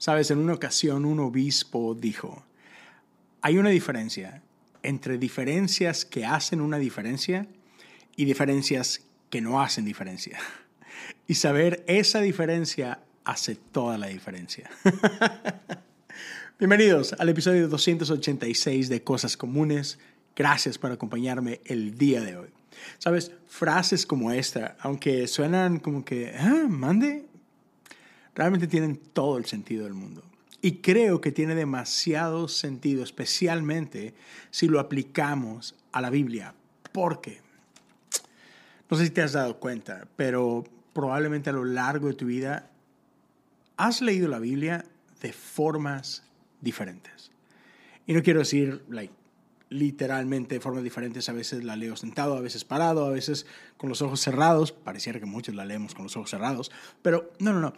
Sabes, en una ocasión un obispo dijo, hay una diferencia entre diferencias que hacen una diferencia y diferencias que no hacen diferencia. Y saber esa diferencia hace toda la diferencia. Bienvenidos al episodio 286 de Cosas Comunes. Gracias por acompañarme el día de hoy. Sabes, frases como esta, aunque suenan como que, ah, mande, realmente tienen todo el sentido del mundo. Y creo que tiene demasiado sentido, especialmente si lo aplicamos a la Biblia. Porque, no sé si te has dado cuenta, pero probablemente a lo largo de tu vida has leído la Biblia de formas diferentes. Y no quiero decir, like, literalmente de formas diferentes. A veces la leo sentado, a veces parado, a veces con los ojos cerrados. Pareciera que muchos la leemos con los ojos cerrados. Pero no, no, no.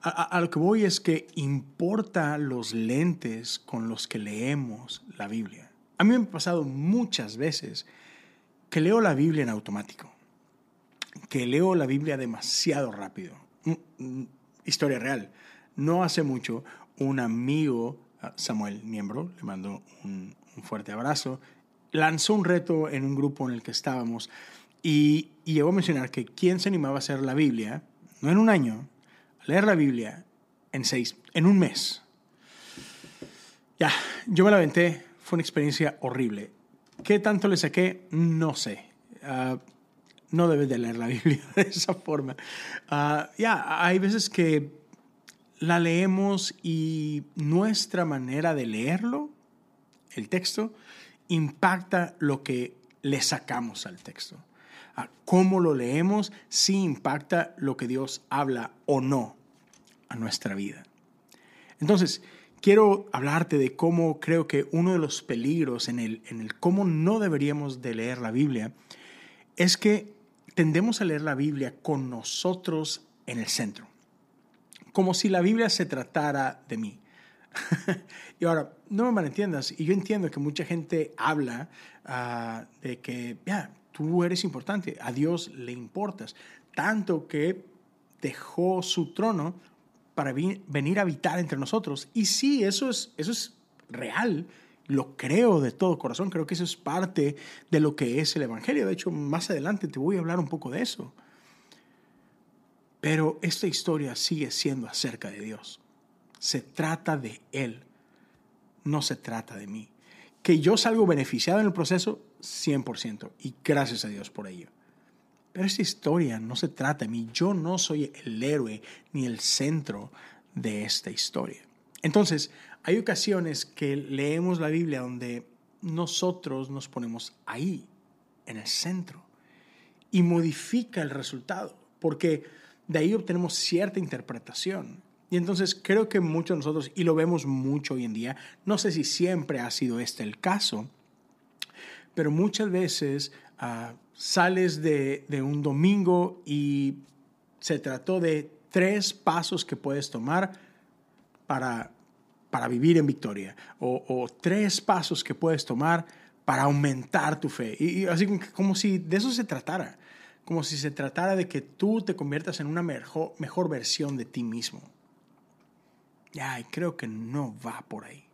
A, lo que voy es que importa los lentes con los que leemos la Biblia. A mí me ha pasado muchas veces que leo la Biblia en automático, que leo la Biblia demasiado rápido. Mm, mm, historia real. No hace mucho, un amigo, Samuel, miembro, le mando un, un fuerte abrazo, lanzó un reto en un grupo en el que estábamos y, y llegó a mencionar que quién se animaba a hacer la Biblia, no en un año, leer la Biblia en seis, en un mes. Ya, yo me la aventé, fue una experiencia horrible. ¿Qué tanto le saqué? No sé. Ah, no debes de leer la Biblia de esa forma. Ah, ya, hay veces que la leemos y nuestra manera de leerlo, el texto, impacta lo que le sacamos al texto. Ah, cómo lo leemos sí impacta lo que Dios habla o no a nuestra vida. Entonces, quiero hablarte de cómo creo que uno de los peligros en el, en el cómo no deberíamos de leer la Biblia es que tendemos a leer la Biblia con nosotros en el centro, como si la Biblia se tratara de mí. y ahora, no me malentiendas, y yo entiendo que mucha gente habla ah, de que, ya, tú eres importante, a Dios le importas, tanto que dejó su trono para venir a habitar entre nosotros. Y sí, eso es, eso es real, lo creo de todo corazón, creo que eso es parte de lo que es el Evangelio. De hecho, más adelante te voy a hablar un poco de eso. Pero esta historia sigue siendo acerca de Dios. Se trata de Él, no se trata de mí. Que yo salgo beneficiado en el proceso, 100%, y gracias a Dios por ello. Pero historia no se trata de mí. Yo no soy el héroe ni el centro de esta historia. Entonces, hay ocasiones que leemos la Biblia donde nosotros nos ponemos ahí, en el centro, y modifica el resultado, porque de ahí obtenemos cierta interpretación. Y entonces creo que muchos de nosotros, y lo vemos mucho hoy en día, no sé si siempre ha sido este el caso, pero muchas veces ah, sales de, un domingo y se trató de tres pasos que puedes tomar para, para vivir en victoria o, tres pasos que puedes tomar para aumentar tu fe. Y, así como si de eso se tratara, como si se tratara de que tú te conviertas en una mejor, mejor versión de ti mismo. Ya, y creo que no va por ahí.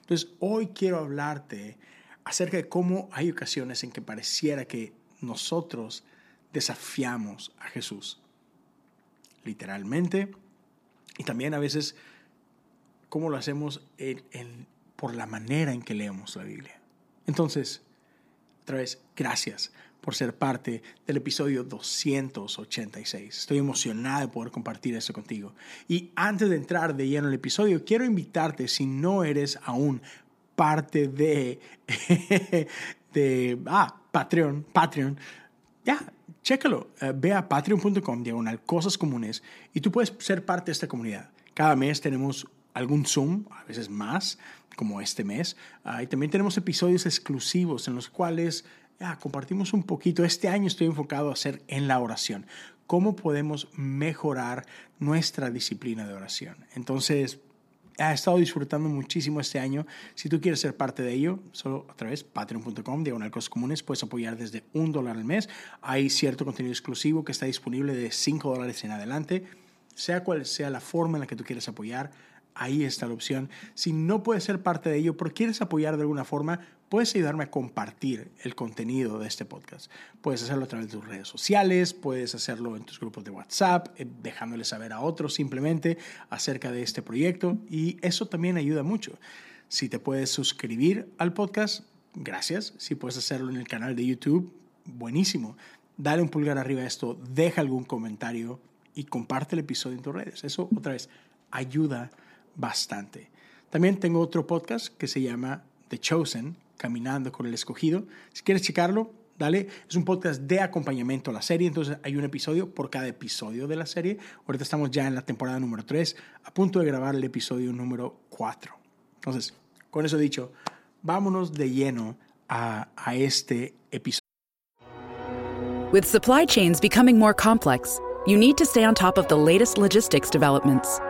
Entonces, hoy quiero hablarte acerca de cómo hay ocasiones en que pareciera que nosotros desafiamos a Jesús. Literalmente. Y también a veces cómo lo hacemos por la manera en que leemos la Biblia. Entonces, otra vez, gracias por ser parte del episodio 286. Estoy emocionado de poder compartir esto contigo. Y antes de entrar de lleno en el episodio, quiero invitarte, si no eres aún parte de, ah, Patreon, Patreon, ya, chécalo. Eh, ve a patreon.com, diagonal, cosas comunes, y tú puedes ser parte de esta comunidad. Cada mes tenemos algún Zoom, a veces más, como este mes. Ah, y también tenemos episodios exclusivos en los cuales ya, compartimos un poquito. Este año estoy enfocado a hacer en la oración. ¿Cómo podemos mejorar nuestra disciplina de oración? Entonces, ha estado disfrutando muchísimo este año. Si tú quieres ser parte de ello, solo a través patreon.com, diagonal cosas comunes, puedes apoyar desde un dólar al mes. Hay cierto contenido exclusivo que está disponible de 5 dólares en adelante. Sea cual sea la forma en la que tú quieres apoyar, ahí está la opción. Si no puedes ser parte de ello, pero quieres apoyar de alguna forma, puedes ayudarme a compartir el contenido de este podcast. Puedes hacerlo a través de tus redes sociales, puedes hacerlo en tus grupos de WhatsApp, eh, dejándole saber a otros simplemente acerca de este proyecto y eso también ayuda mucho. Si te puedes suscribir al podcast, gracias. Si puedes hacerlo en el canal de YouTube, buenísimo. Dale un pulgar arriba a esto, deja algún comentario y comparte el episodio en tus redes. Eso otra vez ayuda bastante. También tengo otro podcast que se llama The Chosen, Caminando con el Escogido. Si quieres checarlo, dale. Es un podcast de acompañamiento a la serie, entonces hay un episodio por cada episodio de la serie. Ahorita estamos ya en la temporada número 3, a punto de grabar el episodio número 4. Entonces, con eso dicho, vámonos de lleno a, a este episodio. With supply chains becoming more complex, you need to stay on top of the latest logistics developments.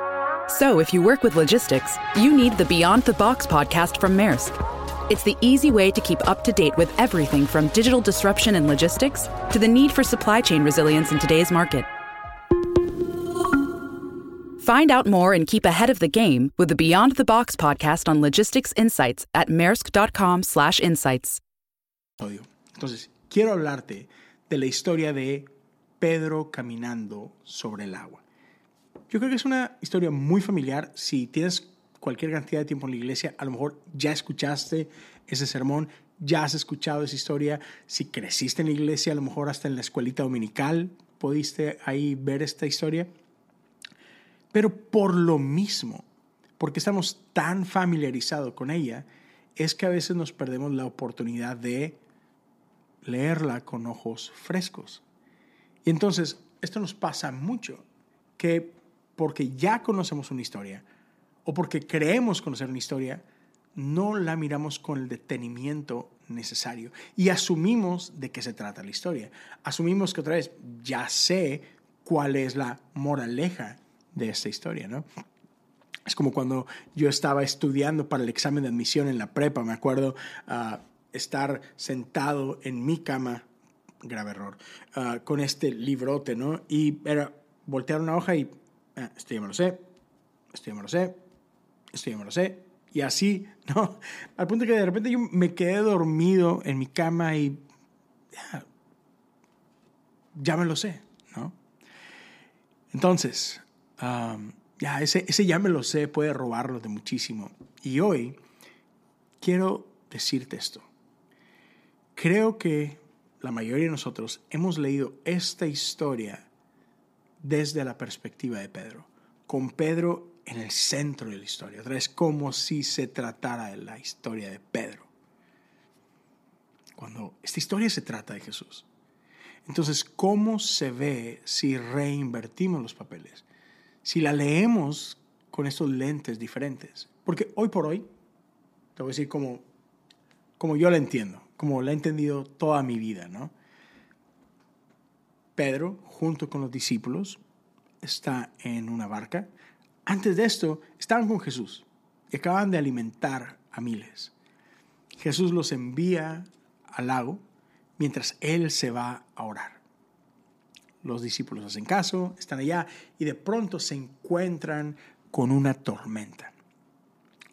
So, if you work with logistics, you need the Beyond the Box podcast from Maersk. It's the easy way to keep up to date with everything from digital disruption in logistics to the need for supply chain resilience in today's market. Find out more and keep ahead of the game with the Beyond the Box podcast on logistics insights at maersk.com/insights. Entonces, quiero hablarte de la historia de Pedro caminando sobre el agua. Yo creo que es una historia muy familiar. Si tienes cualquier cantidad de tiempo en la iglesia, a lo mejor ya escuchaste ese sermón, ya has escuchado esa historia. Si creciste en la iglesia, a lo mejor hasta en la escuelita dominical pudiste ahí ver esta historia. Pero por lo mismo, porque estamos tan familiarizados con ella, es que a veces nos perdemos la oportunidad de leerla con ojos frescos. Y entonces, esto nos pasa mucho, que porque ya conocemos una historia o porque creemos conocer una historia, no la miramos con el detenimiento necesario y asumimos de qué se trata la historia. Asumimos que otra vez ya sé cuál es la moraleja de esta historia, ¿no? Es como cuando yo estaba estudiando para el examen de admisión en la prepa, me acuerdo uh, estar sentado en mi cama, grave error, uh, con este librote, ¿no? Y era voltear una hoja y ah, esto ya me lo sé, esto ya me lo sé, esto ya me lo sé. Y así, ¿no? Al punto que de repente yo me quedé dormido en mi cama y ya, me lo sé, ¿no? Entonces, ya ese, ese ya me lo sé puede robarlo de muchísimo. Y hoy quiero decirte esto. Creo que la mayoría de nosotros hemos leído esta historia desde la perspectiva de Pedro, con Pedro en el centro de la historia. Otra vez, como si se tratara de la historia de Pedro. Cuando esta historia se trata de Jesús. Entonces, ¿cómo se ve si reinvertimos los papeles? Si la leemos con estos lentes diferentes. Porque hoy por hoy, te voy a decir como, como yo la entiendo, como la he entendido toda mi vida, ¿no? Pedro, junto con los discípulos, está en una barca. Antes de esto, estaban con Jesús y acaban de alimentar a miles. Jesús los envía al lago mientras Él se va a orar. Los discípulos hacen caso, están allá y de pronto se encuentran con una tormenta.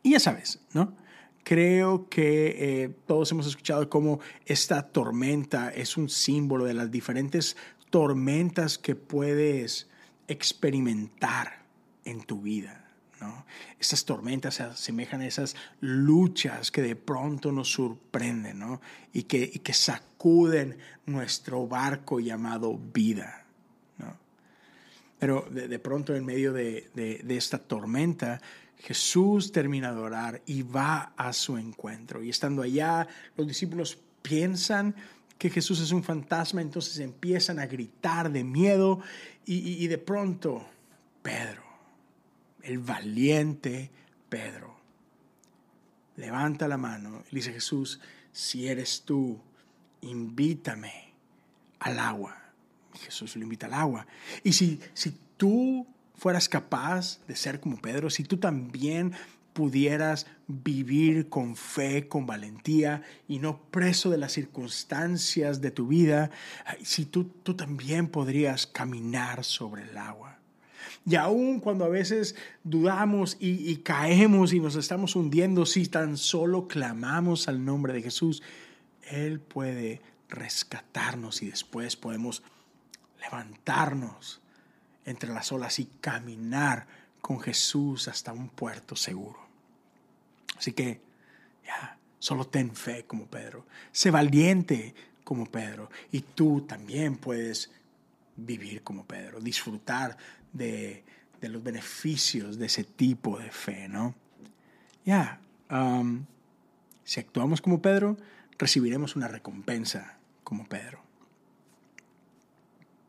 Y ya sabes, ¿no? Creo que eh, todos hemos escuchado cómo esta tormenta es un símbolo de las diferentes tormentas que puedes experimentar en tu vida. ¿no? Estas tormentas se asemejan a esas luchas que de pronto nos sorprenden ¿no? y, que, y que sacuden nuestro barco llamado vida. ¿no? Pero de, de, pronto en medio de, de, de esta tormenta, Jesús termina de orar y va a su encuentro. Y estando allá, los discípulos piensan que Jesús es un fantasma, entonces empiezan a gritar de miedo y, y, y de pronto Pedro, el valiente Pedro, levanta la mano y dice Jesús, si eres tú, invítame al agua. Jesús lo invita al agua. Y si, si tú fueras capaz de ser como Pedro, si tú también pudieras vivir con fe, con valentía y no preso de las circunstancias de tu vida, si tú, tú también podrías caminar sobre el agua. Y aun cuando a veces dudamos y, y caemos y nos estamos hundiendo, si tan solo clamamos al nombre de Jesús, Él puede rescatarnos y después podemos levantarnos entre las olas y caminar con Jesús hasta un puerto seguro. Así que, ya, solo ten fe como Pedro. Sé valiente como Pedro. Y tú también puedes vivir como Pedro, disfrutar de, los beneficios de ese tipo de fe, ¿no? Ya, um, si actuamos como Pedro, recibiremos una recompensa como Pedro.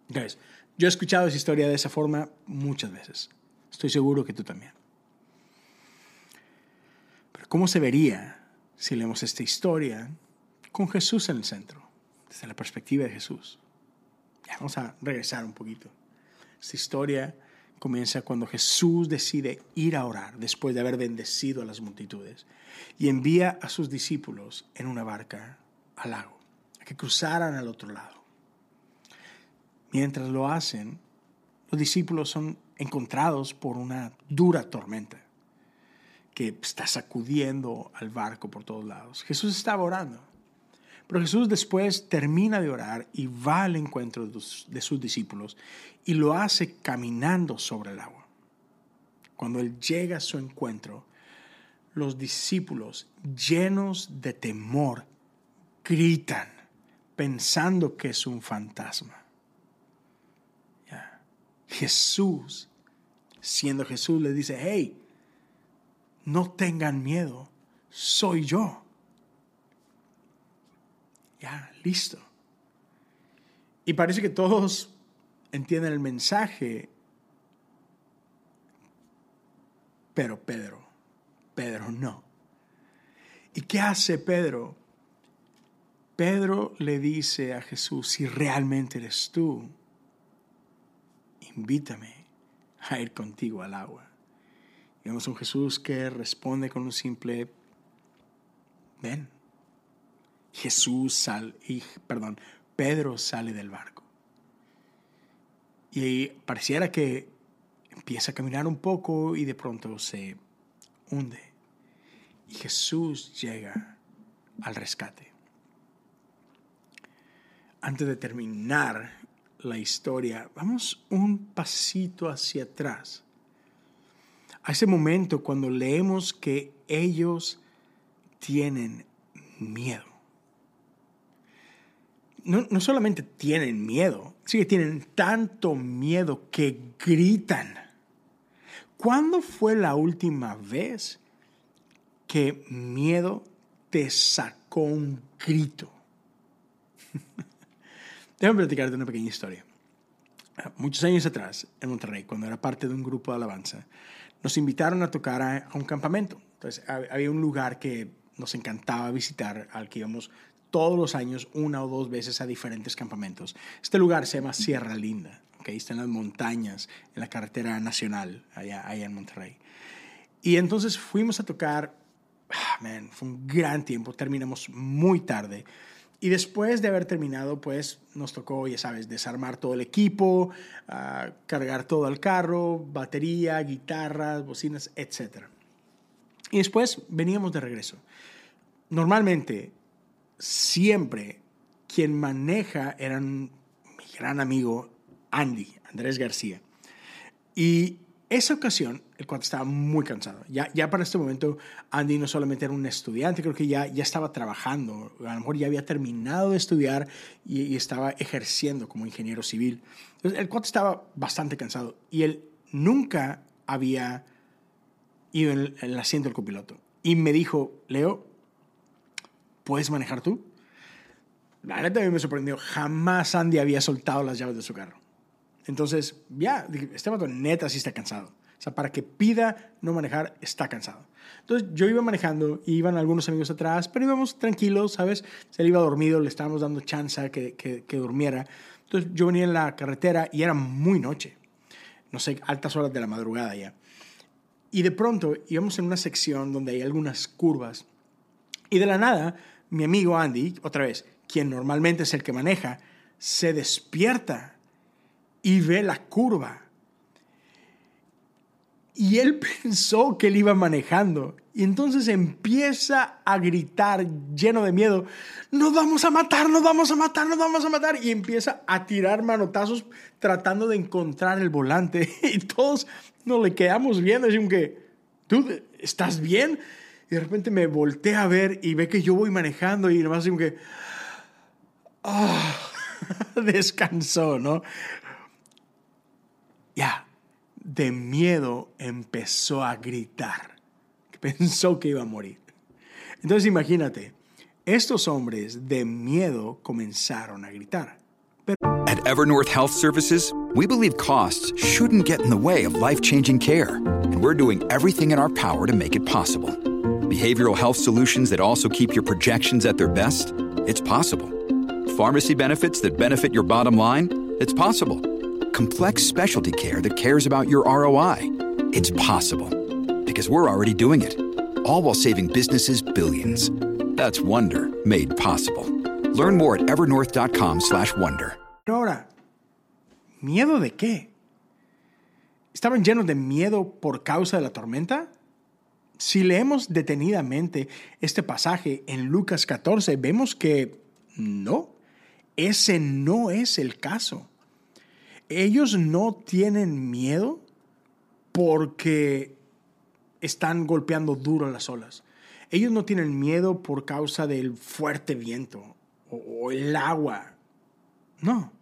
Entonces, yo he escuchado esa historia de esa forma muchas veces. Estoy seguro que tú también. Pero ¿cómo se vería si leemos esta historia con Jesús en el centro, desde la perspectiva de Jesús? Ya, vamos a regresar un poquito. Esta historia comienza cuando Jesús decide ir a orar después de haber bendecido a las multitudes y envía a sus discípulos en una barca al lago, a que cruzaran al otro lado. Mientras lo hacen, los discípulos son encontrados por una dura tormenta que está sacudiendo al barco por todos lados. Jesús estaba orando, pero Jesús después termina de orar y va al encuentro de sus discípulos y lo hace caminando sobre el agua. Cuando Él llega a su encuentro, los discípulos, llenos de temor, gritan pensando que es un fantasma. Jesús, siendo Jesús, le dice, hey, no tengan miedo, soy yo. Ya, listo. Y parece que todos entienden el mensaje, pero Pedro, Pedro no. ¿Y qué hace Pedro? Pedro le dice a Jesús, si realmente eres tú, invítame a ir contigo al agua. Y vemos un Jesús que responde con un simple, ven. Jesús sale, y, perdón, Pedro sale del barco. Y pareciera que empieza a caminar un poco y de pronto se hunde. Y Jesús llega al rescate. Antes de terminar la historia, vamos un pasito hacia atrás. A ese momento cuando leemos que ellos tienen miedo. No, no solamente tienen miedo, sí que tienen tanto miedo que gritan. ¿Cuándo fue la última vez que miedo te sacó un grito? Déjame platicarte una pequeña historia. Muchos años atrás, en Monterrey, cuando era parte de un grupo de alabanza, nos invitaron a tocar a, un campamento. Entonces, había un lugar que nos encantaba visitar, al que íbamos todos los años, una o dos veces a diferentes campamentos. Este lugar se llama Sierra Linda, ¿okay? está en las montañas, en la carretera nacional, allá, allá en Monterrey. Y entonces fuimos a tocar, ah, man, fue un gran tiempo, terminamos muy tarde. Y después de haber terminado, pues nos tocó, ya sabes, desarmar todo el equipo, ah, cargar todo al carro, batería, guitarras, bocinas, etc. Y después veníamos de regreso. Normalmente, siempre quien maneja era mi gran amigo Andy, Andrés García. Y esa ocasión, el cual estaba muy cansado. Ya, ya para este momento, Andy no solamente era un estudiante, creo que ya, ya estaba trabajando, a lo mejor ya había terminado de estudiar y, estaba ejerciendo como ingeniero civil. Entonces, el cual estaba bastante cansado y él nunca había ido en el, asiento del copiloto. Y me dijo, Leo, ¿puedes manejar tú? La neta a me sorprendió. Jamás Andy había soltado las llaves de su carro. Entonces, ya, este vato neta sí está cansado. O sea, para que pida no manejar, está cansado. Entonces, yo iba manejando y iban algunos amigos atrás, pero íbamos tranquilos, ¿sabes? Se iba dormido, le estábamos dando chance que, que durmiera. Entonces, yo venía en la carretera y era muy noche. No sé, altas horas de la madrugada ya. Y de pronto íbamos en una sección donde hay algunas curvas. Y de la nada, mi amigo Andy, otra vez, quien normalmente es el que maneja, se despierta y ve la curva. Y él pensó que él iba manejando. Y entonces empieza a gritar lleno de miedo, nos vamos a matar, nos vamos a matar, nos vamos a matar. Y empieza a tirar manotazos tratando de encontrar el volante. Y todos nos le quedamos viendo, así que, ¿tú estás bien? Y de repente me voltea a ver y ve que yo voy manejando y nomás como que, ah, descansó, ¿no? Ya, de miedo empezó a gritar pensó que iba a morir. Entonces imagínate, estos hombres de miedo comenzaron a gritar. At Evernorth Health Services, we believe costs shouldn't get in the way of life-changing care, and we're doing everything in our power to make it possible. Behavioral health solutions that also keep your projections at their best? It's possible. Pharmacy benefits that benefit your bottom line? It's possible. Complex specialty care that cares about your ROI? It's possible because we're already doing it. All while saving businesses billions. That's Wonder made possible. Learn more at evernorth.com/wonder. Ahora, ¿miedo de qué? ¿Estaban llenos de miedo por causa de la tormenta? Si leemos detenidamente este pasaje en Lucas 14, vemos que no, ese no es el caso. Ellos no tienen miedo porque están golpeando duro las olas. Ellos no tienen miedo por causa del fuerte viento o, el agua. No.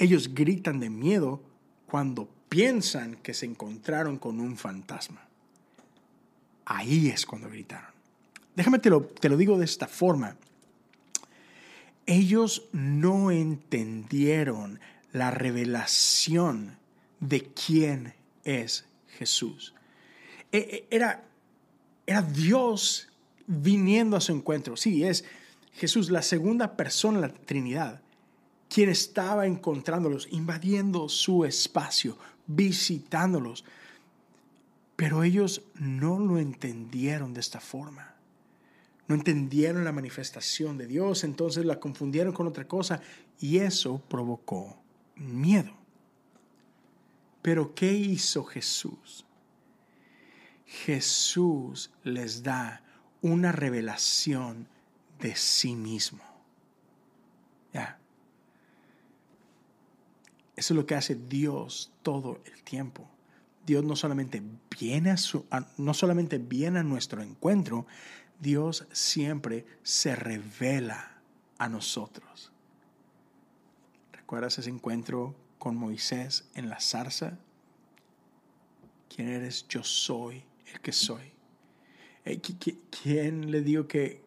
Ellos gritan de miedo cuando piensan que se encontraron con un fantasma. Ahí es cuando gritaron. Déjame te lo, te lo digo de esta forma. Ellos no entendieron la revelación de quién es Jesús. E, e, era, era Dios viniendo a su encuentro. Sí, es Jesús, la segunda persona de la Trinidad, quien estaba encontrándolos, invadiendo su espacio, visitándolos. Pero ellos no lo entendieron de esta forma. No entendieron la manifestación de Dios, entonces la confundieron con otra cosa y eso provocó miedo. Pero ¿qué hizo Jesús? Jesús les da una revelación de sí mismo. Eso es lo que hace Dios todo el tiempo. Dios no solamente viene a, no solamente viene a nuestro encuentro, Dios siempre se revela a nosotros. ¿Recuerdas ese encuentro con Moisés en la zarza? ¿Quién eres? Yo soy el que soy. Eh, ¿Quién le digo que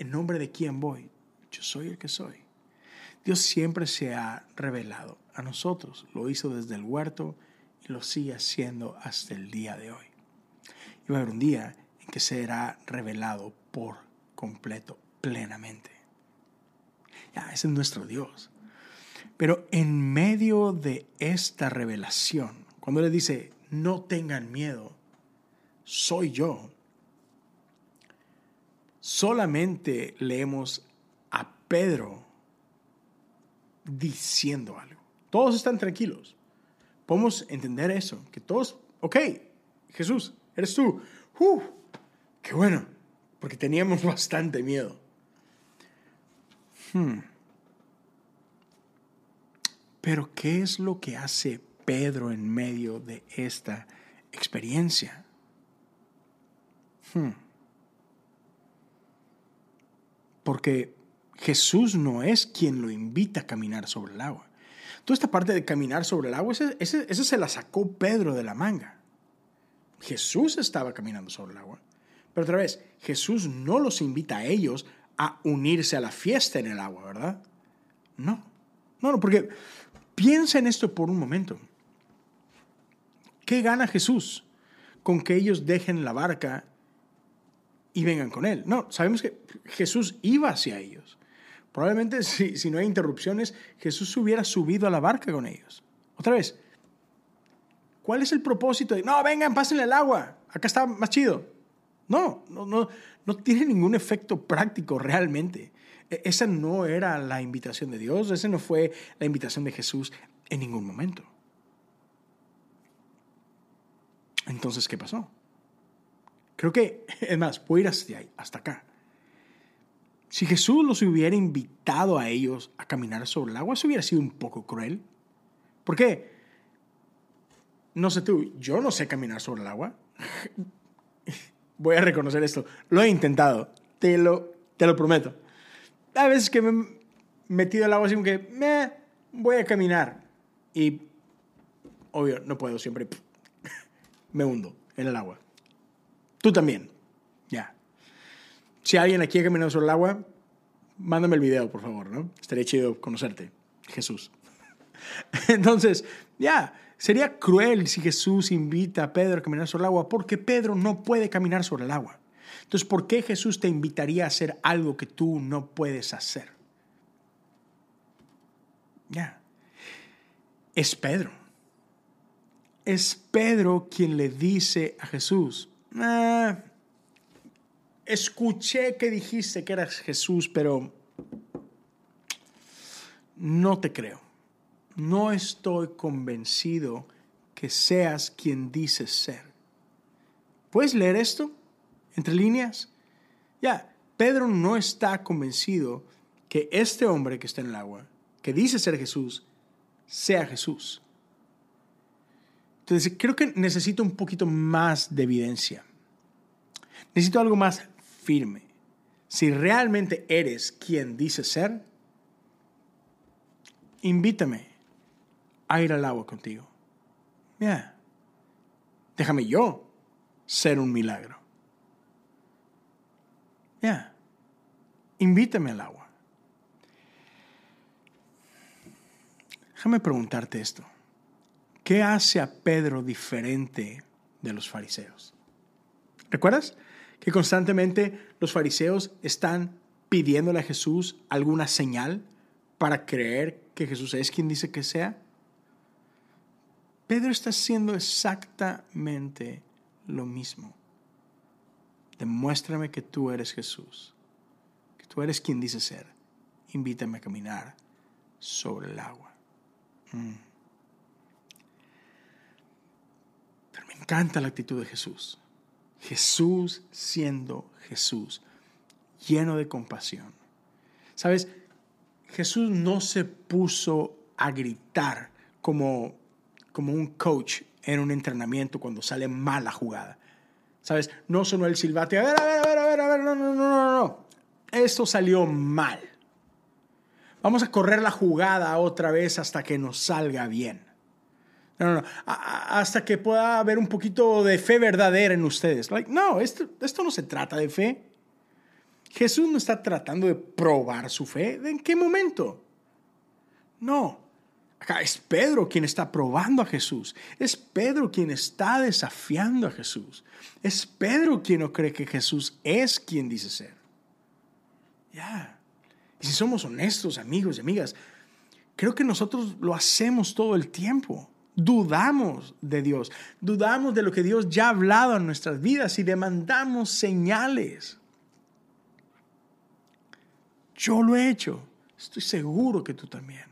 en nombre de quién voy? Yo soy el que soy. Dios siempre se ha revelado a nosotros. Lo hizo desde el huerto lo sigue haciendo hasta el día de hoy. Y va a haber un día en que será revelado por completo, plenamente. Ya, ese es nuestro Dios. Pero en medio de esta revelación, cuando le dice, no tengan miedo, soy yo. Solamente leemos a Pedro diciendo algo. Todos están tranquilos. Podemos entender eso, que todos, ok, Jesús, eres tú. Uh, qué bueno, porque teníamos bastante miedo. Hmm. Pero ¿qué es lo que hace Pedro en medio de esta experiencia? Hmm. Porque Jesús no es quien lo invita a caminar sobre el agua. Toda esta parte de caminar sobre el agua, esa se la sacó Pedro de la manga. Jesús estaba caminando sobre el agua. Pero otra vez, Jesús no los invita a ellos a unirse a la fiesta en el agua, ¿verdad? No. No, no, porque piensa en esto por un momento. ¿Qué gana Jesús con que ellos dejen la barca y vengan con Él? No, sabemos que Jesús iba hacia ellos. Probablemente si, no hay interrupciones, Jesús hubiera subido a la barca con ellos. Otra vez, ¿cuál es el propósito de, no, vengan, pásenle el agua, acá está más chido? No, no, no, no tiene ningún efecto práctico realmente. E, esa no era la invitación de Dios, esa no fue la invitación de Jesús en ningún momento. Entonces, ¿qué pasó? Creo que, es más, voy a ir hasta, hasta acá. Si Jesús los hubiera invitado a ellos a caminar sobre el agua, eso hubiera sido un poco cruel. ¿Por qué? No sé tú, yo no sé caminar sobre el agua. Voy a reconocer esto. Lo he intentado, te lo, te lo prometo. A veces que me he metido al agua así como que, me voy a caminar. Y, obvio, no puedo siempre. Me hundo en el agua. Tú también. Ya. Si alguien aquí ha caminado sobre el agua, mándame el video, por favor, ¿no? Estaría chido conocerte, Jesús. Entonces, ya, sería cruel si Jesús invita a Pedro a caminar sobre el agua, porque Pedro no puede caminar sobre el agua. Entonces, ¿por qué Jesús te invitaría a hacer algo que tú no puedes hacer? Ya. Es Pedro. Es Pedro quien le dice a Jesús, ah, escuché que dijiste que eras Jesús, pero no te creo. No estoy convencido que seas quien dices ser. ¿Puedes leer esto entre líneas? Ya, Pedro no está convencido que este hombre que está en el agua, que dice ser Jesús, sea Jesús. Entonces, creo que necesito un poquito más de evidencia. Necesito algo más firme. Si realmente eres quien dice ser, invítame a ir al agua contigo. Ya. Déjame yo ser un milagro. Ya. Invítame al agua. Déjame preguntarte esto. ¿Qué hace a Pedro diferente de los fariseos? ¿Recuerdas? Que constantemente los fariseos están pidiéndole a Jesús alguna señal para creer que Jesús es quien dice que sea? Pedro está haciendo exactamente lo mismo. Demuéstrame que tú eres Jesús, que tú eres quien dice ser. Invítame a caminar sobre el agua. Mm. Pero me encanta la actitud de Jesús. Jesús siendo Jesús, lleno de compasión. Sabes, Jesús no se puso a gritar como, como un coach en un entrenamiento cuando sale mal la jugada. ¿Sabes? No sonó el silbate, a ver, a ver, a ver, a ver, a ver, no, no, no, no, no. Esto salió mal. Vamos a correr la jugada otra vez hasta que nos salga bien. No, no, no. hasta que pueda haber un poquito de fe verdadera en ustedes. no, esto, esto no se trata de fe. Jesús no está tratando de probar su fe. ¿En qué momento? No. Acá es Pedro quien está probando a Jesús. Es Pedro quien está desafiando a Jesús. Es Pedro quien no cree que Jesús es quien dice ser. Ya. Y si somos honestos, amigos y amigas, creo que nosotros lo hacemos todo el tiempo dudamos de Dios, dudamos de lo que Dios ya ha hablado en nuestras vidas y demandamos señales. Yo lo he hecho, estoy seguro que tú también.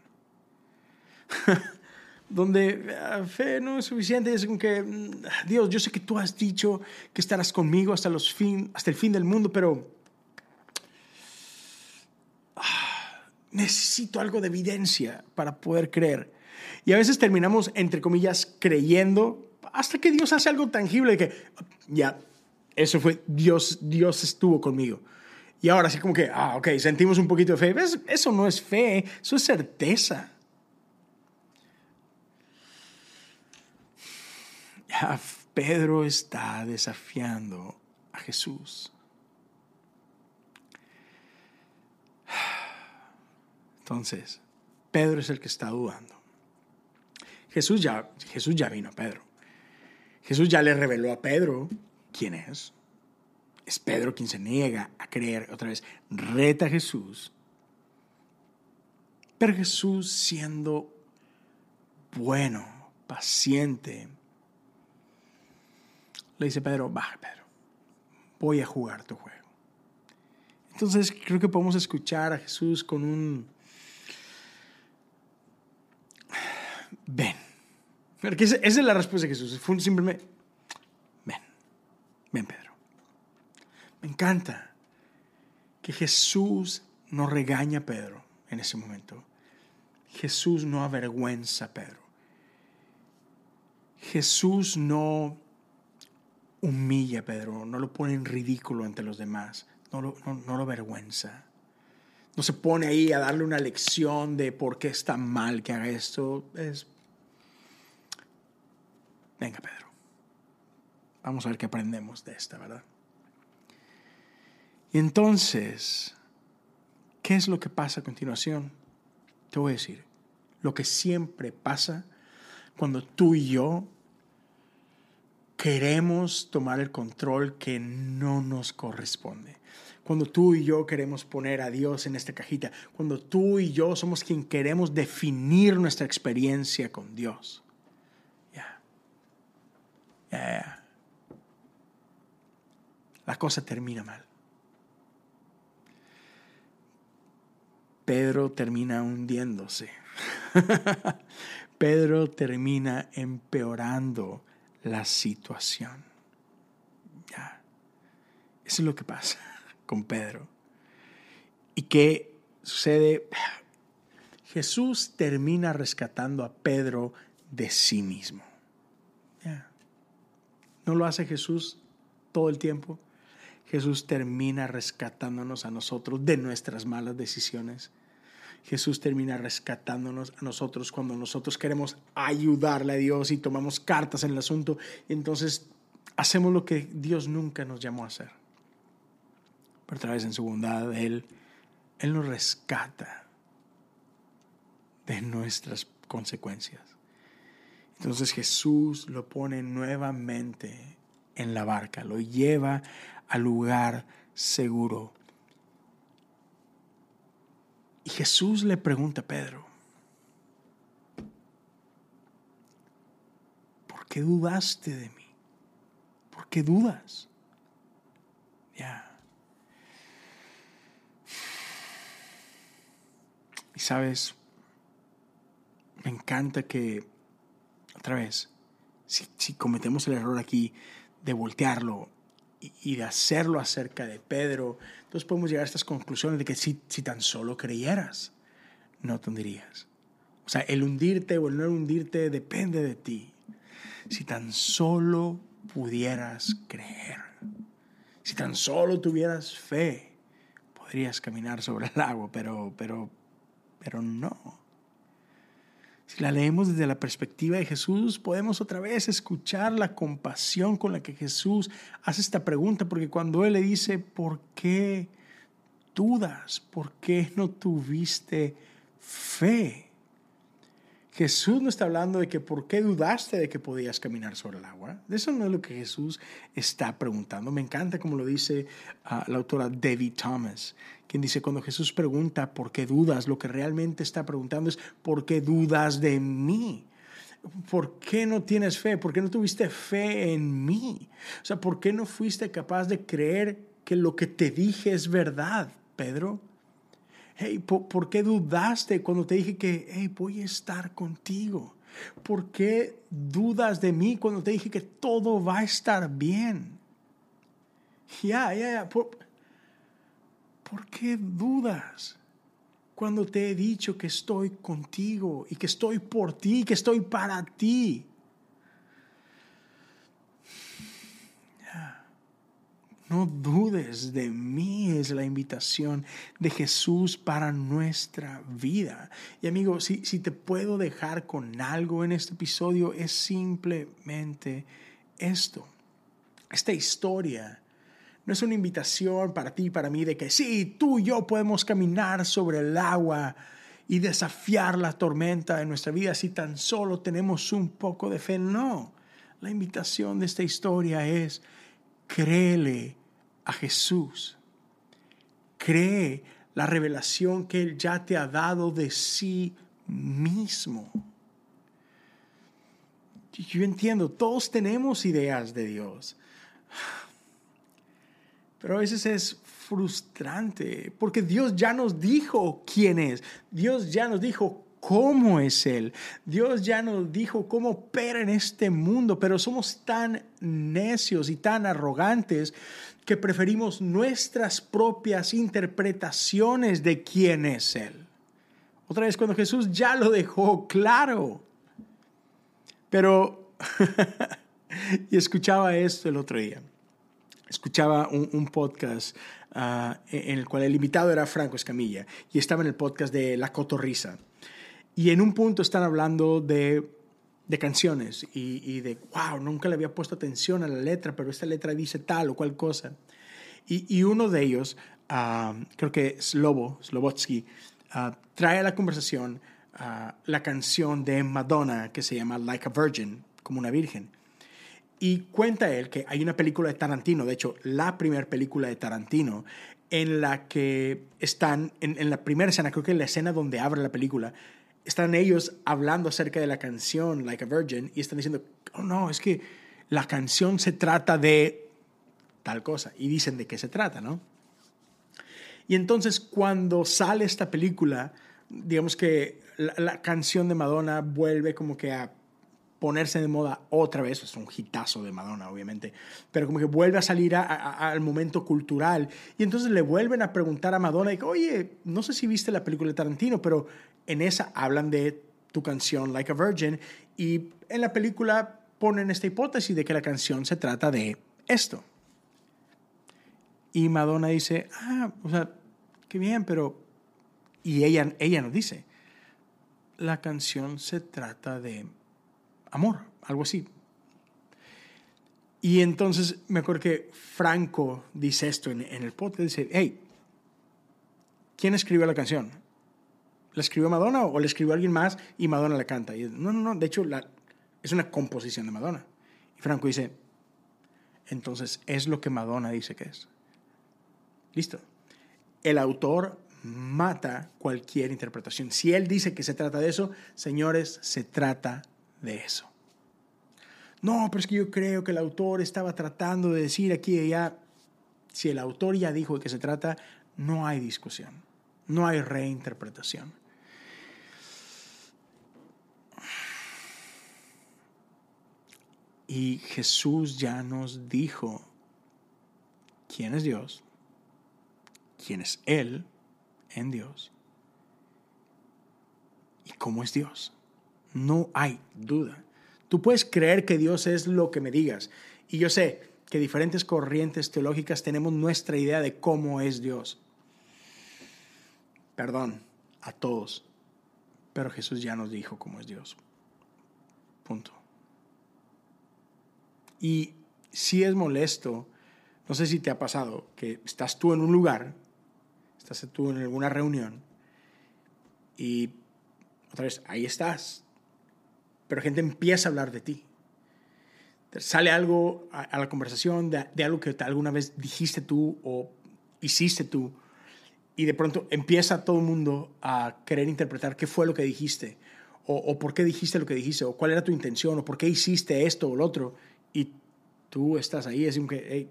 Donde ah, fe no es suficiente, es como que, mm, Dios, yo sé que tú has dicho que estarás conmigo hasta el fin del mundo, pero ah, necesito algo de evidencia para poder creer. Y a veces terminamos, entre comillas, creyendo hasta que Dios hace algo tangible que, ya, eso fue, Dios, Dios estuvo conmigo. Y ahora sí como que, ah, ok, sentimos un poquito de fe. Eso no es fe, eso es certeza. Pedro está desafiando a Jesús. Entonces, Pedro es el que está dudando. Jesús ya, Jesús ya vino a Pedro. Jesús ya le reveló a Pedro quién es. Es Pedro quien se niega a creer otra vez. Reta a Jesús. Pero Jesús siendo bueno, paciente, le dice Pedro, baja Pedro, voy a jugar tu juego. Entonces creo que podemos escuchar a Jesús con un, ven, esa es la respuesta de Jesús. Fue simplemente, Ven, Pedro. Me encanta que Jesús no regaña a Pedro en ese momento. Jesús no avergüenza a Pedro. Jesús no humilla a Pedro, no lo pone en ridículo ante los demás, no lo, no, lo avergüenza. No se pone ahí a darle una lección de por qué está mal que haga esto. Es, venga Pedro, vamos a ver qué aprendemos de esta, ¿verdad? Y entonces, ¿qué es lo que pasa a continuación? Te voy a decir, lo que siempre pasa cuando tú y yo queremos tomar el control que no nos corresponde. Cuando tú y yo queremos poner a Dios en esta cajita, cuando tú y yo somos quien queremos definir nuestra experiencia con Dios. La cosa termina mal. Pedro termina hundiéndose. Pedro termina empeorando la situación. Ya. Eso es lo que pasa con Pedro. ¿Y qué sucede? Jesús termina rescatando a Pedro de sí mismo. Ya. ¿No lo hace Jesús todo el tiempo? Jesús termina rescatándonos a nosotros de nuestras malas decisiones. Jesús termina rescatándonos a nosotros cuando nosotros queremos ayudarle a Dios y tomamos cartas en el asunto. entonces hacemos lo que Dios nunca nos llamó a hacer. Pero otra vez en su bondad, Él, Él nos rescata de nuestras consecuencias. Entonces Jesús lo pone nuevamente en la barca, lo lleva al lugar seguro. Y Jesús le pregunta a Pedro, ¿por qué dudaste de mí? ¿Por qué dudas? Ya. Y sabes, me encanta que, otra vez, si, cometemos el error aquí de voltearlo y, de hacerlo acerca de Pedro, entonces podemos llegar a estas conclusiones de que si, si tan solo creyeras, no te hundirías. O sea, el hundirte o el no hundirte depende de ti. Si tan solo pudieras creer, si tan solo tuvieras fe, podrías caminar sobre el agua, pero, pero, pero no. Si la leemos desde la perspectiva de Jesús, podemos otra vez escuchar la compasión con la que Jesús hace esta pregunta, porque cuando Él le dice, ¿por qué dudas? ¿Por qué no tuviste fe? Jesús no está hablando de que por qué dudaste de que podías caminar sobre el agua. Eso no es lo que Jesús está preguntando. Me encanta como lo dice ah, la autora Debbie Thomas, quien dice, cuando Jesús pregunta por qué dudas, lo que realmente está preguntando es, ¿por qué dudas de mí? ¿Por qué no tienes fe? ¿Por qué no tuviste fe en mí? O sea, ¿por qué no fuiste capaz de creer que lo que te dije es verdad, Pedro? Hey, ¿por, qué dudaste cuando te dije que hey, voy a estar contigo? ¿Por qué dudas de mí cuando te dije que todo va a estar bien? Ya, ya, ya. ¿Por, ¿Por qué dudas cuando te he dicho que estoy contigo y que estoy por ti, que estoy para ti? No dudes de mí, es la invitación de Jesús para nuestra vida. Y amigo, si, si te puedo dejar con algo en este episodio, es simplemente esto. Esta historia no es una invitación para ti y para mí de que sí, tú y yo podemos caminar sobre el agua y desafiar la tormenta de nuestra vida si tan solo tenemos un poco de fe. No, la invitación de esta historia es créele a Jesús. Cree la revelación que Él ya te ha dado de sí mismo. Yo entiendo, todos tenemos ideas de Dios, pero a veces es frustrante porque Dios ya nos dijo quién es, Dios ya nos dijo cómo es Él. Dios ya nos dijo cómo opera en este mundo, pero somos tan necios y tan arrogantes que preferimos nuestras propias interpretaciones de quién es Él. Otra vez cuando Jesús ya lo dejó claro. Pero, y escuchaba esto el otro día. Escuchaba un, podcast ah, en el cual el invitado era Franco Escamilla y estaba en el podcast de La Cotorrisa. Y en un punto están hablando de, de canciones y, y, de, wow, nunca le había puesto atención a la letra, pero esta letra dice tal o cual cosa. Y, y uno de ellos, uh, creo que Slobo, Slobotsky, uh, trae a la conversación uh, la canción de Madonna que se llama Like a Virgin, como una virgen. Y cuenta él que hay una película de Tarantino, de hecho, la primera película de Tarantino, en la que están, en, en la primera escena, creo que en la escena donde abre la película, están ellos hablando acerca de la canción Like a Virgin y están diciendo, oh no, es que la canción se trata de tal cosa. Y dicen de qué se trata, ¿no? Y entonces cuando sale esta película, digamos que la, canción de Madonna vuelve como que a ponerse de moda otra vez, es un hitazo de Madonna, obviamente, pero como que vuelve a salir al momento cultural. Y entonces le vuelven a preguntar a Madonna, y, oye, no sé si viste la película de Tarantino, pero en esa hablan de tu canción Like a Virgin, y en la película ponen esta hipótesis de que la canción se trata de esto. Y Madonna dice, ah, o sea, qué bien, pero... Y ella, ella nos dice, la canción se trata de amor, algo así. Y entonces me acuerdo que Franco dice esto en, el podcast, dice, hey, ¿quién escribió la canción? ¿La escribió Madonna o la escribió alguien más y Madonna la canta? Y, no, no, no, de hecho es una composición de Madonna. Y Franco dice, entonces es lo que Madonna dice que es. Listo. El autor mata cualquier interpretación. Si él dice que se trata de eso, señores, se trata de eso. No, pero es que yo creo que el autor estaba tratando de decir aquí y allá. Si el autor ya dijo de que se trata, no hay discusión, no hay reinterpretación. Y Jesús ya nos dijo quién es Dios, quién es Él en Dios y cómo es Dios. No hay duda. Tú puedes creer que Dios es lo que me digas. Y yo sé que diferentes corrientes teológicas tenemos nuestra idea de cómo es Dios. Perdón a todos. Pero Jesús ya nos dijo cómo es Dios. Punto. Y si es molesto, no sé si te ha pasado, que estás tú en un lugar, estás tú en alguna reunión y otra vez, ahí estás, pero gente empieza a hablar de ti. Sale algo a, la conversación de, algo que alguna vez dijiste tú o hiciste tú y de pronto empieza todo el mundo a querer interpretar qué fue lo que dijiste o, por qué dijiste lo que dijiste o cuál era tu intención o por qué hiciste esto o lo otro y tú estás ahí, es como que, hey,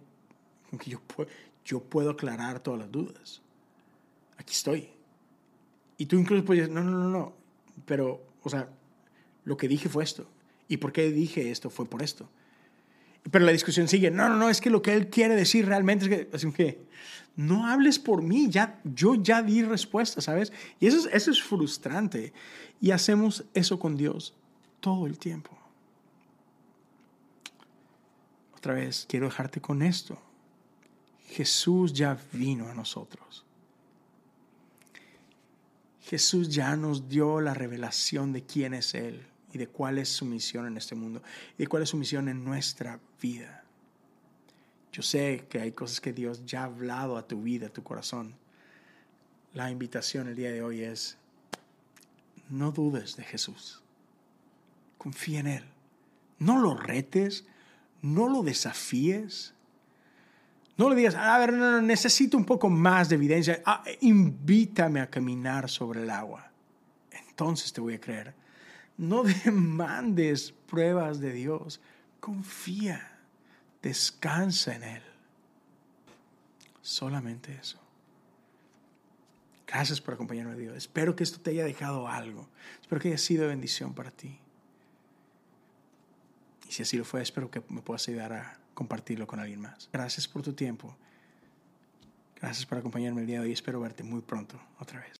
como que yo, puedo, yo puedo aclarar todas las dudas. Aquí estoy. Y tú incluso puedes decir, no, no, no, no, pero, o sea, lo que dije fue esto. ¿Y por qué dije esto? Fue por esto. Pero la discusión sigue. No, no, no, es que lo que él quiere decir realmente es que, así que no hables por mí, ya, yo ya di respuesta, ¿sabes? Y eso es, eso es frustrante. Y hacemos eso con Dios todo el tiempo. Otra vez, quiero dejarte con esto. Jesús ya vino a nosotros. Jesús ya nos dio la revelación de quién es Él y de cuál es su misión en este mundo y de cuál es su misión en nuestra vida. Yo sé que hay cosas que Dios ya ha hablado a tu vida, a tu corazón. La invitación el día de hoy es, no dudes de Jesús. Confía en Él. No lo retes, no lo desafíes. No le digas, a ver, no, no, necesito un poco más de evidencia. Ah, invítame a caminar sobre el agua. Entonces te voy a creer. No demandes pruebas de Dios. Confía, descansa en Él. Solamente eso. Gracias por acompañarme, Dios. Espero que esto te haya dejado algo. Espero que haya sido bendición para ti. Y si así lo fue, espero que me puedas ayudar a compartirlo con alguien más. Gracias por tu tiempo. Gracias por acompañarme el día de hoy. Espero verte muy pronto otra vez.